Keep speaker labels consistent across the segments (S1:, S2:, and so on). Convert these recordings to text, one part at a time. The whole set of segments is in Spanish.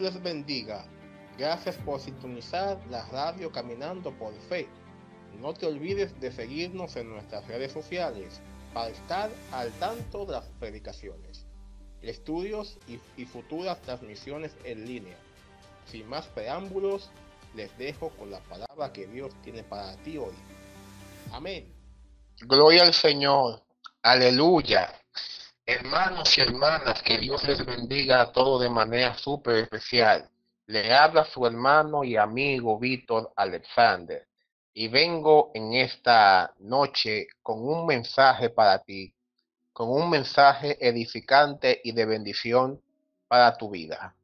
S1: Les bendiga. Gracias por sintonizar la radio Caminando por Fe. No te olvides de seguirnos en nuestras redes sociales para estar al tanto de las predicaciones, estudios y, y futuras transmisiones en línea. Sin más preámbulos, les dejo con la palabra que Dios tiene para ti hoy. Amén.
S2: Gloria al Señor. Aleluya. Hermanos y hermanas, que Dios les bendiga a todos de manera súper especial. Le habla su hermano y amigo Víctor Alexander. Y vengo en esta noche con un mensaje para ti, con un mensaje edificante y de bendición para tu vida.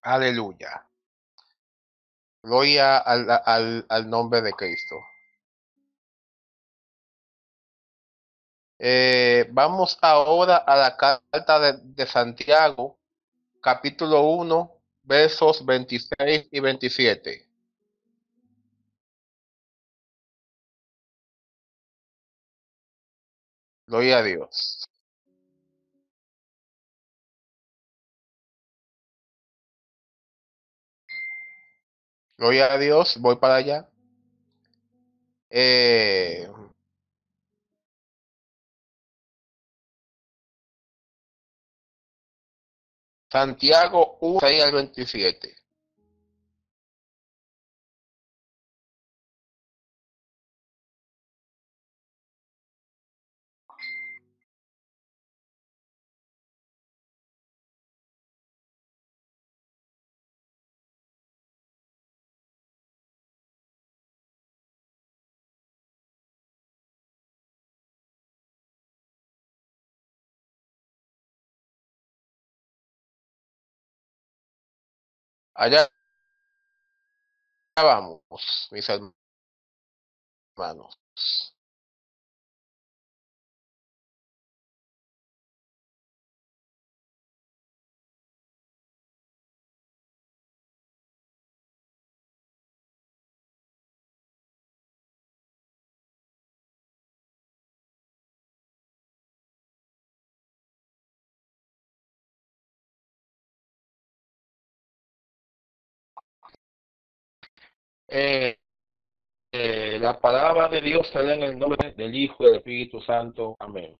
S2: Aleluya. Gloria al, al, al nombre de Cristo. Eh, vamos ahora a la carta de, Santiago, capítulo 1, versos 26 y 27. Gloria a Dios. Gloria a Dios, voy para allá. Eh, Santiago 1, 6 al 27. Allá vamos, mis hermanos. Eh, eh, la palabra de Dios sale en el nombre del Hijo y del Espíritu Santo. Amén.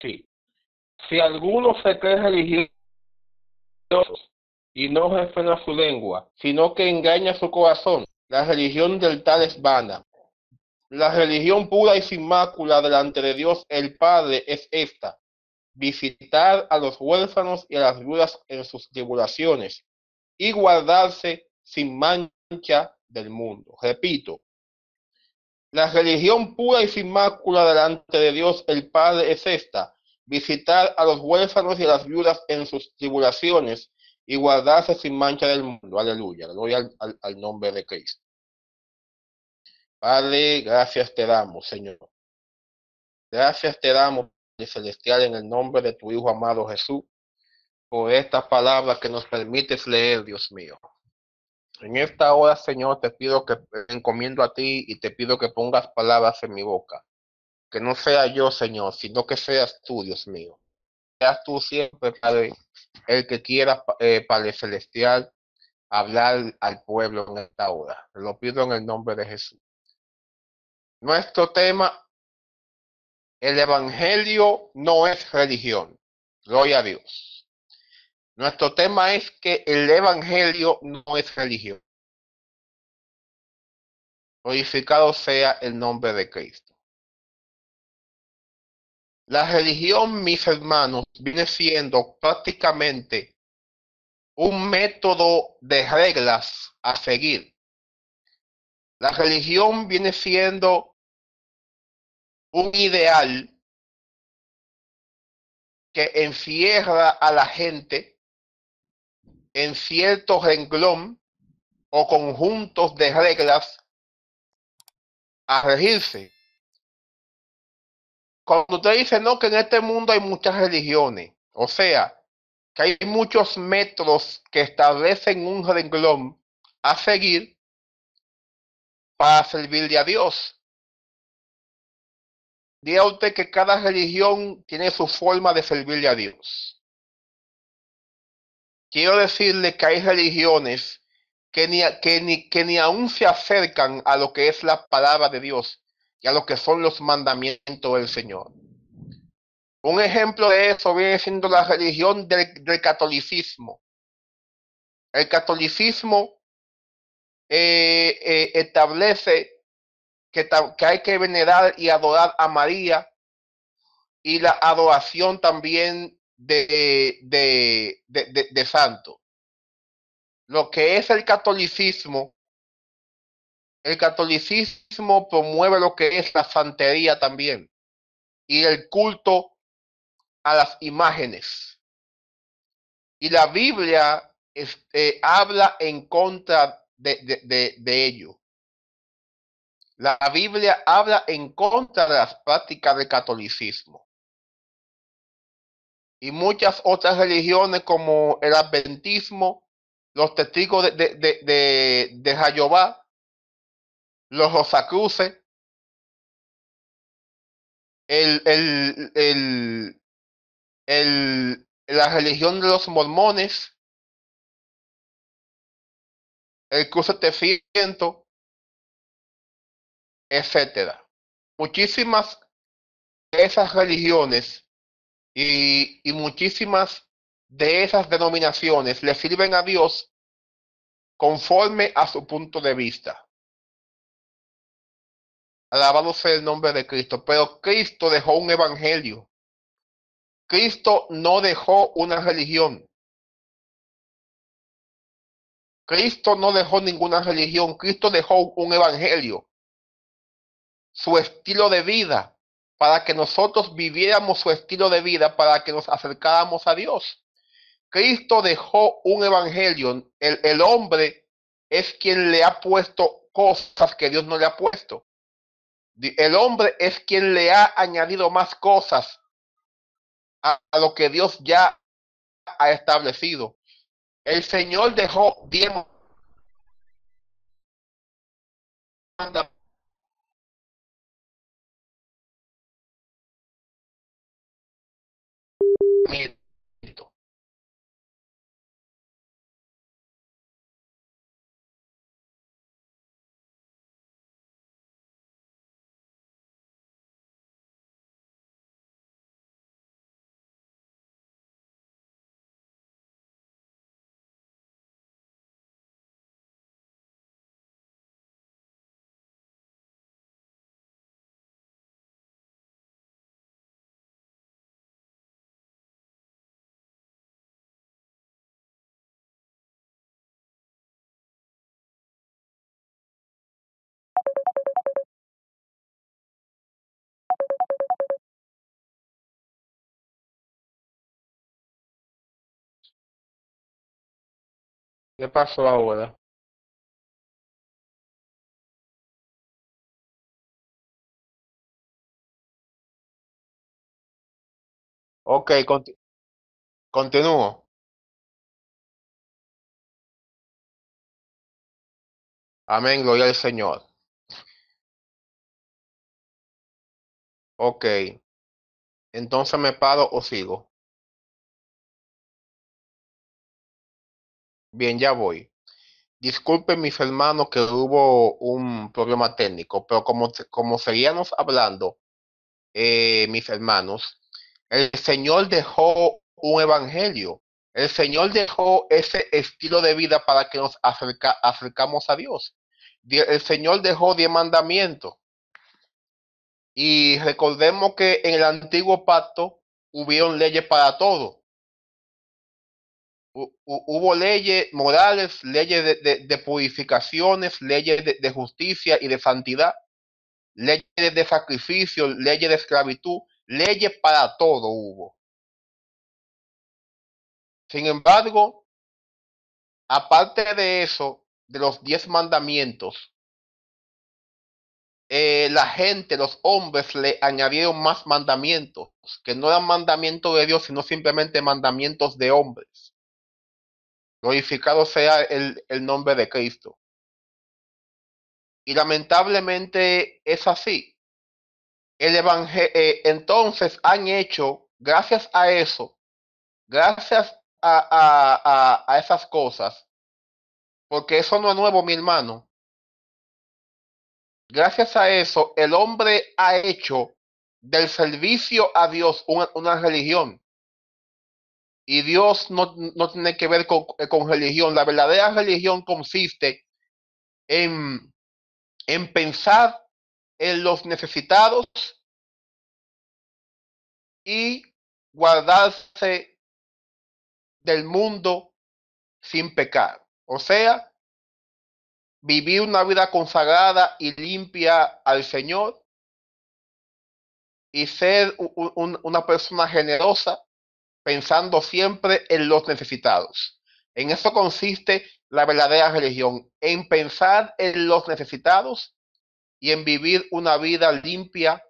S2: Sí. Si alguno se cree religioso y no refrena su lengua, sino que engaña su corazón, la religión del tal es vana. La religión pura y sin mácula delante de Dios el Padre es esta, visitar a los huérfanos y a las viudas en sus tribulaciones y guardarse sin mancha del mundo. Repito, la religión pura y sin mácula delante de Dios el Padre es esta, visitar a los huérfanos y a las viudas en sus tribulaciones y guardarse sin mancha del mundo. Aleluya, gloria al, al, al nombre de Cristo. Padre, gracias te damos, Señor. Gracias te damos, Celestial, en el nombre de tu Hijo amado Jesús, por esta palabra que nos permites leer, Dios mío. En esta hora, Señor, te pido que encomiendo a ti y te pido que pongas palabras en mi boca. Que no sea yo, Señor, sino que seas tú, Dios mío. Seas tú siempre, Padre, el que quiera, eh, Padre Celestial, hablar al pueblo en esta hora. Lo pido en el nombre de Jesús. Nuestro tema el Evangelio no es religión. Gloria a Dios. Nuestro tema es que el Evangelio no es religión. Glorificado sea el nombre de Cristo. La religión, mis hermanos, viene siendo prácticamente un método de reglas a seguir. La religión viene siendo un ideal que encierra a la gente en cierto renglón o conjuntos de reglas a regirse. Cuando usted dice no, que en este mundo hay muchas religiones, o sea, que hay muchos métodos que establecen un renglón a seguir para servirle a Dios. Diga usted que cada religión tiene su forma de servirle a Dios. Quiero decirle que hay religiones que ni, que, ni, que ni aún se acercan a lo que es la palabra de Dios y a lo que son los mandamientos del Señor. Un ejemplo de eso viene siendo la religión del, catolicismo. El catolicismo eh, eh, establece que, hay que venerar y adorar a María y la adoración también de, de, de, de santo. Lo que es el catolicismo, el catolicismo promueve lo que es la santería también y el culto a las imágenes. Y la Biblia este, habla en contra de, de, de, de, ello. La Biblia habla en contra de las prácticas del catolicismo. Y muchas otras religiones como el adventismo, los testigos de, de, de, de, de los rosacruces, el, el, el, el, la religión de los mormones, el curso 700, etcétera. Muchísimas de esas religiones y, y muchísimas de esas denominaciones le sirven a Dios conforme a su punto de vista. Alabado sea el nombre de Cristo. Pero Cristo dejó un evangelio. Cristo no dejó una religión. Cristo no dejó ninguna religión. Cristo dejó un evangelio. Su estilo de vida para que nosotros viviéramos su estilo de vida, para que nos acercáramos a Dios. Cristo dejó un evangelio. El, el hombre es quien le ha puesto cosas que Dios no le ha puesto. El hombre es quien le ha añadido más cosas a, a lo que Dios ya ha establecido. El Señor dejó diez mandamientos. ¿Qué pasó ahora? Ok, conti continúo. Amén, gloria al Señor. Ok. Entonces me paro o sigo. Bien, ya voy. Disculpen mis hermanos que hubo un problema técnico, pero como, como seguíamos hablando, eh, mis hermanos, el Señor dejó un evangelio. El Señor dejó ese estilo de vida para que nos acerca, acercamos a Dios. El Señor dejó diez mandamientos. Y recordemos que en el antiguo pacto hubieron leyes para todo. Hubo leyes morales, leyes de, purificaciones, leyes de, de, justicia y de santidad, leyes de sacrificio, leyes de esclavitud, leyes para todo hubo. Sin embargo, aparte de eso, de los diez mandamientos, eh, la gente, los hombres, le añadieron más mandamientos, que no eran mandamientos de Dios, sino simplemente mandamientos de hombres. Glorificado sea el, el nombre de Cristo. Y lamentablemente es así. el evangelio, eh, entonces han hecho, gracias a eso, gracias a, a, a, a esas cosas, porque eso no es nuevo, mi hermano. Gracias a eso, el hombre ha hecho del servicio a Dios una, una religión. Y Dios no, no tiene que ver con, con, religión. La verdadera religión consiste en, en pensar en los necesitados y guardarse del mundo sin pecar. O sea, vivir una vida consagrada y limpia al Señor y ser un, una persona generosa pensando siempre en los necesitados. En eso consiste la verdadera religión, en pensar en los necesitados y en vivir una vida limpia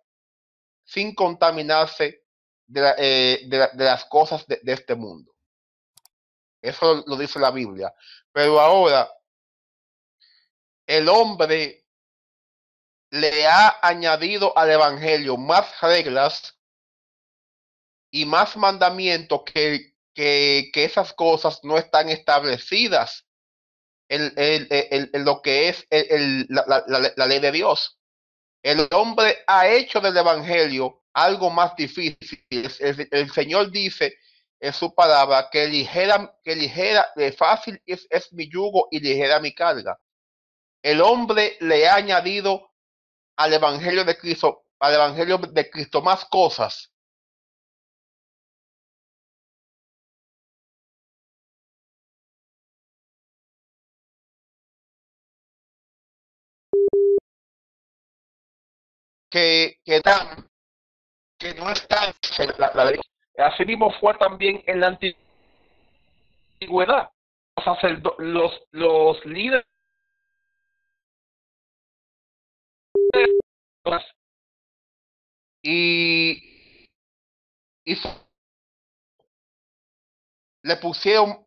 S2: sin contaminarse de, la, eh, de, la, de las cosas de, este mundo. Eso lo dice la Biblia. Pero ahora el hombre le ha añadido al Evangelio más reglas y más mandamientos que, que, que esas cosas no están establecidas en, en, en, lo que es la, la, la, ley de Dios. El hombre ha hecho del Evangelio algo más difícil. El, el Señor dice en su palabra que ligera, que ligera, fácil es, es mi yugo y ligera mi carga el hombre le ha añadido al Evangelio de Cristo, al Evangelio de Cristo más cosas. Que, que, dan, que no están en la, la ley. Fue también en la antigüedad. Los, los, los líderes y le pusieron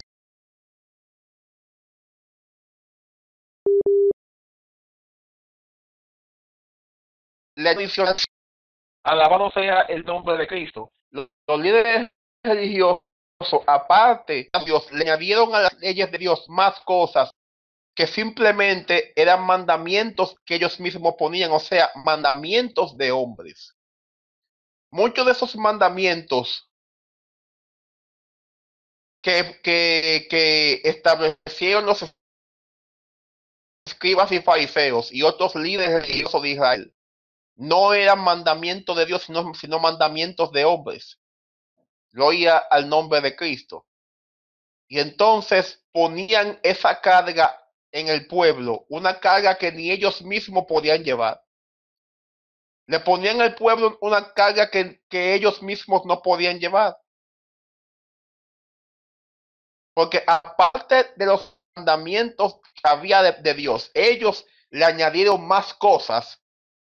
S2: la edición alabado sea el nombre de Cristo los, líderes religiosos aparte Dios le añadieron a las leyes de Dios más cosas que simplemente eran mandamientos que ellos mismos ponían, o sea, mandamientos de hombres. Muchos de esos mandamientos que, que, que establecieron los escribas y fariseos y otros líderes religiosos de Israel no eran mandamientos de Dios, sino, mandamientos de hombres. Lo oía al nombre de Cristo. Y entonces ponían esa carga en el pueblo una carga que ni ellos mismos podían llevar. Le ponían al pueblo una carga que, ellos mismos no podían llevar. Porque aparte de los mandamientos que había de Dios, ellos le añadieron más cosas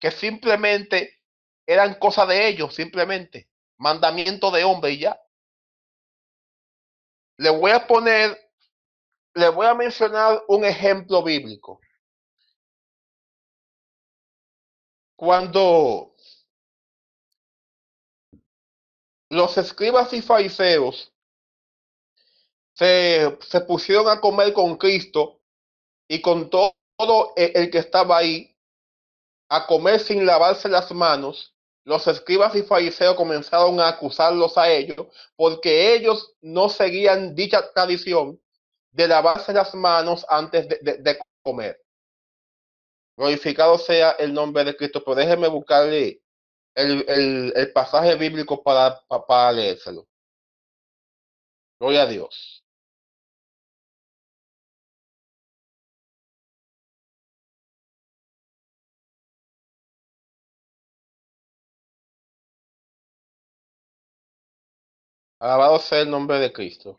S2: que simplemente eran cosas de ellos, simplemente mandamiento de hombre y ya. Le voy a poner le voy a mencionar un ejemplo bíblico. Cuando los escribas y fariseos se, se, pusieron a comer con Cristo y con todo el que estaba ahí, a comer sin lavarse las manos, los escribas y fariseos comenzaron a acusarlos a ellos porque ellos no seguían dicha tradición de lavarse las manos antes de, de, comer. Glorificado sea el nombre de Cristo, pero déjeme buscarle el, el, el pasaje bíblico para, para, para leérselo. Gloria a Dios. Alabado sea el nombre de Cristo.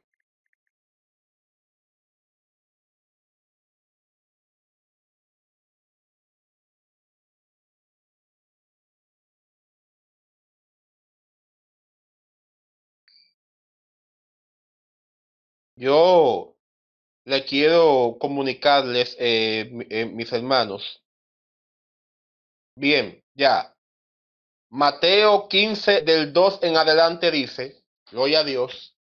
S2: Yo le quiero comunicarles, eh, eh, mis hermanos. Bien, ya. Mateo 15 del 2 en adelante dice, gloria a Dios.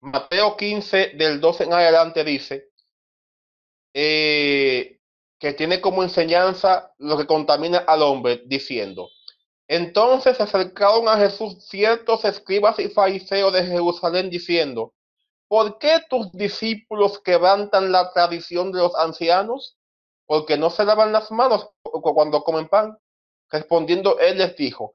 S2: Mateo 15 del 2 en adelante dice eh, que tiene como enseñanza lo que contamina al hombre, diciendo, entonces se acercaron a Jesús ciertos escribas y fariseos de Jerusalén diciendo, ¿por qué tus discípulos quebrantan la tradición de los ancianos? Porque no se lavan las manos cuando comen pan. Respondiendo él les dijo,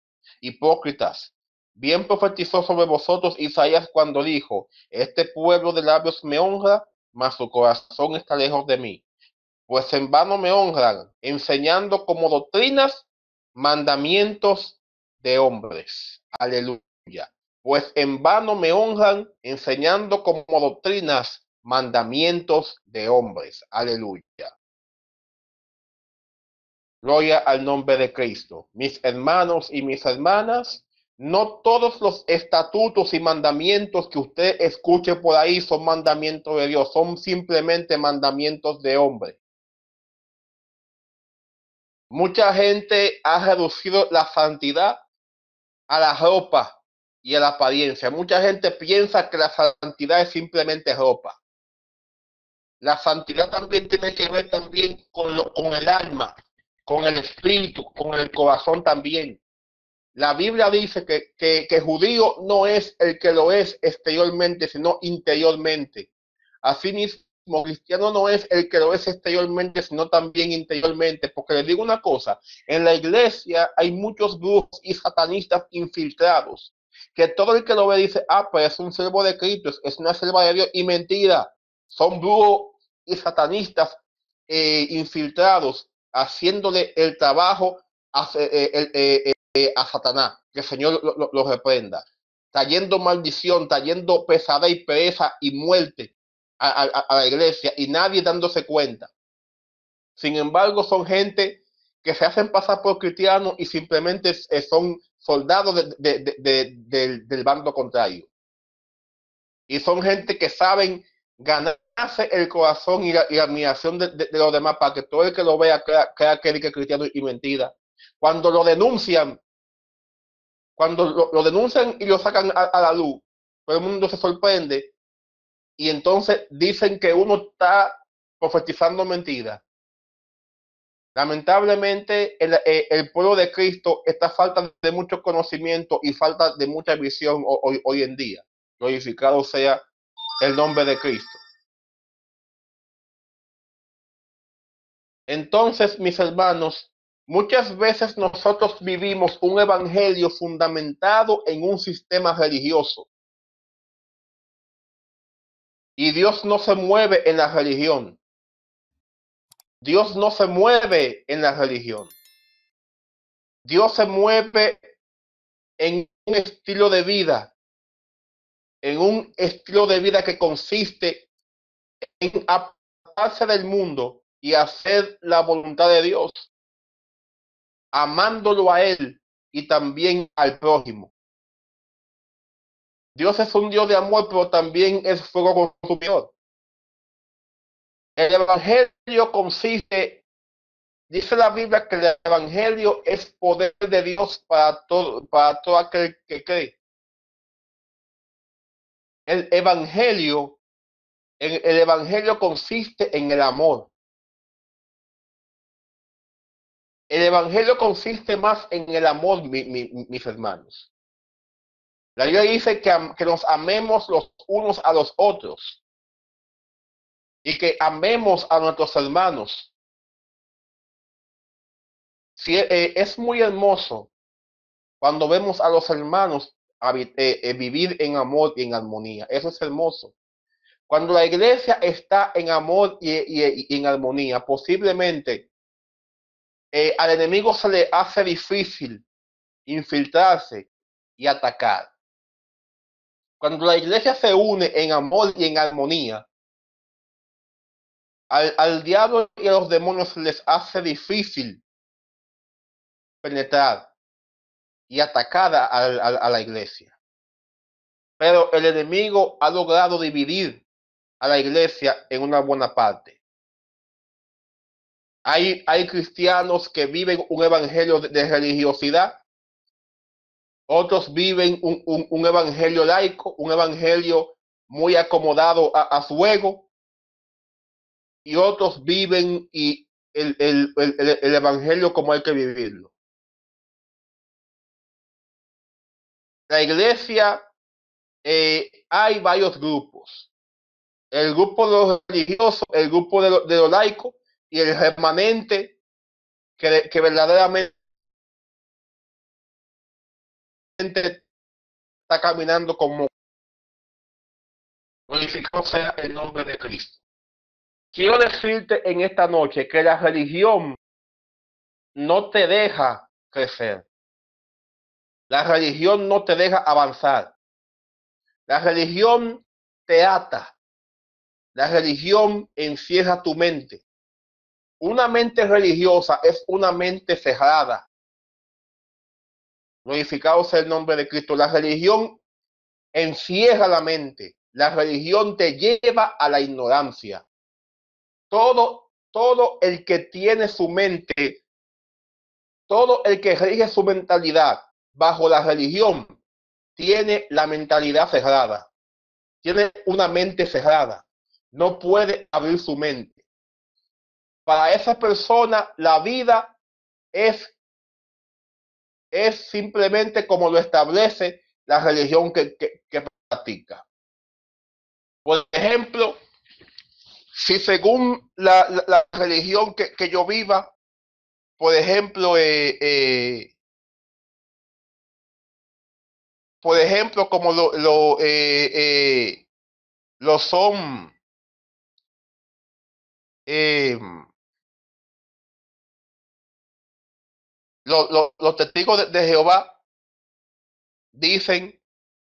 S2: Hipócritas, bien profetizó sobre vosotros Isaías cuando dijo, este pueblo de labios me honra, mas su corazón está lejos de mí. Pues en vano me honran, enseñando como doctrinas mandamientos de hombres. Aleluya. Pues en vano me honran, enseñando como doctrinas mandamientos de hombres. Aleluya. Gloria al nombre de Cristo. Mis hermanos y mis hermanas, no todos los estatutos y mandamientos que usted escuche por ahí son mandamientos de Dios, son simplemente mandamientos de hombre. Mucha gente ha reducido la santidad a la ropa y a la apariencia. Mucha gente piensa que la santidad es simplemente ropa. La santidad también tiene que ver también con, el alma, con el espíritu, con el corazón también. La Biblia dice que, que, judío no es el que lo es exteriormente, sino interiormente. Asimismo, cristiano no es el que lo es exteriormente, sino también interiormente. Porque les digo una cosa, en la iglesia hay muchos grupos y satanistas infiltrados, que todo el que lo ve dice, ah, pues es un servo de Cristo, es una selva de Dios, y mentira, son brujos y satanistas eh, infiltrados haciéndole el trabajo a, eh, eh, a Satanás, que el Señor lo, reprenda, trayendo maldición, trayendo y pereza y muerte a, la iglesia y nadie dándose cuenta. Sin embargo, son gente que se hacen pasar por cristianos y simplemente son soldados del bando contrario. Y son gente que saben ganarse el corazón y la, admiración de, los demás para que todo el que lo vea crea, que es cristiano y mentira. Cuando lo denuncian, cuando lo, denuncian y lo sacan a, la luz, todo el mundo se sorprende y entonces dicen que uno está profetizando mentira. Lamentablemente, el, eh, pueblo de Cristo está falta de mucho conocimiento y falta de mucha visión hoy, hoy en día. Glorificado sea el nombre de Cristo. Entonces, mis hermanos, muchas veces nosotros vivimos un evangelio fundamentado en un sistema religioso. Y Dios no se mueve en la religión. Dios no se mueve en la religión. Dios se mueve en un estilo de vida en un estilo de vida que consiste en apartarse del mundo y hacer la voluntad de Dios, amándolo a Él y también al prójimo. Dios es un Dios de amor, pero también es fuego consumidor. El Evangelio consiste, dice la Biblia, que el Evangelio es poder de Dios para todo, para todo aquel que cree el evangelio, el, evangelio consiste en el amor. El evangelio consiste más en el amor, mis hermanos. La Biblia dice que, que nos amemos los unos a los otros y que amemos a nuestros hermanos. Si, eh, es muy hermoso cuando vemos a los hermanos eh, eh, vivir en amor y en armonía. Eso es hermoso. Cuando la iglesia está en amor y, en armonía, posiblemente eh, al enemigo se le hace difícil infiltrarse y atacar. Cuando la iglesia se une en amor y en armonía, al, diablo y a los demonios les hace difícil penetrar y atacar a la iglesia. Pero el enemigo ha logrado dividir a la iglesia en una buena parte. Hay, hay cristianos que viven un evangelio de, religiosidad, otros viven un, evangelio laico, un evangelio muy acomodado a, su ego, y otros viven y el, el evangelio como hay que vivirlo. La iglesia eh, hay varios grupos. El grupo de los religiosos, el grupo de los de lo laicos y el remanente que, que verdaderamente está caminando como glorificado sea el nombre de Cristo. Quiero decirte en esta noche que la religión no te deja crecer. La religión no te deja avanzar. La religión te ata. La religión encierra tu mente. Una mente religiosa es una mente cerrada. Glorificado el nombre de Cristo. La religión encierra la mente. La religión te lleva a la ignorancia. Todo, todo el que tiene su mente, todo el que rige su mentalidad bajo la religión, tiene la mentalidad cerrada, tiene una mente cerrada, no puede abrir su mente. Para esa persona la vida es, es simplemente como lo establece la religión que, practica. Por ejemplo, si según la, religión que, yo viva, por ejemplo, eh, eh, por ejemplo, como lo, lo, eh, eh, lo son los testigos de, Jehová dicen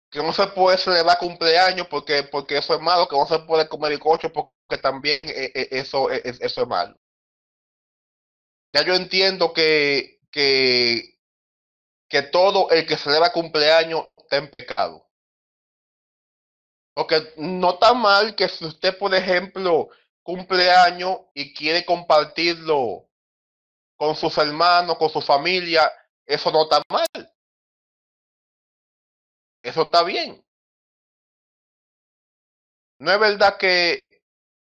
S2: que no se puede celebrar cumpleaños porque, porque eso es malo, que no se puede comer coche porque también eso, eso es malo. Ya yo entiendo que, que, que todo el que celebra cumpleaños en pecado. Porque no está mal que si usted, por ejemplo, cumple años y quiere compartirlo con sus hermanos, con su familia, eso no está mal. Eso está bien. No es verdad que,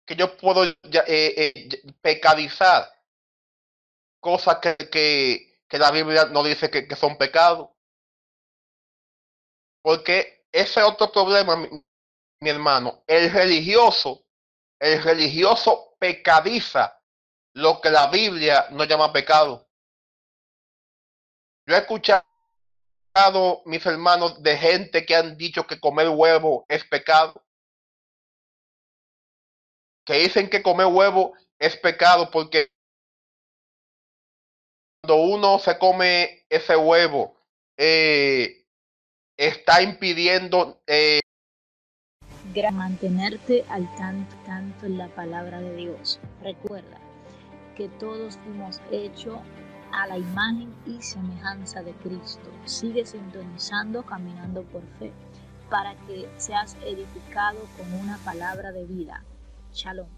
S2: que yo puedo eh, eh, pecadizar cosas que, que, la Biblia no dice que, que son pecados. Porque ese es otro problema, mi, hermano. El religioso, el religioso pecadiza lo que la Biblia no llama pecado. Yo he escuchado, mis hermanos, de gente que han dicho que comer huevo es pecado. Que dicen que comer huevo es pecado porque cuando uno se come ese huevo, eh, está impidiendo
S3: eh... mantenerte al tanto, tanto en la palabra de Dios. Recuerda que todos fuimos hechos a la imagen y semejanza de Cristo. Sigue sintonizando, caminando por fe, para que seas edificado con una palabra de vida. Shalom.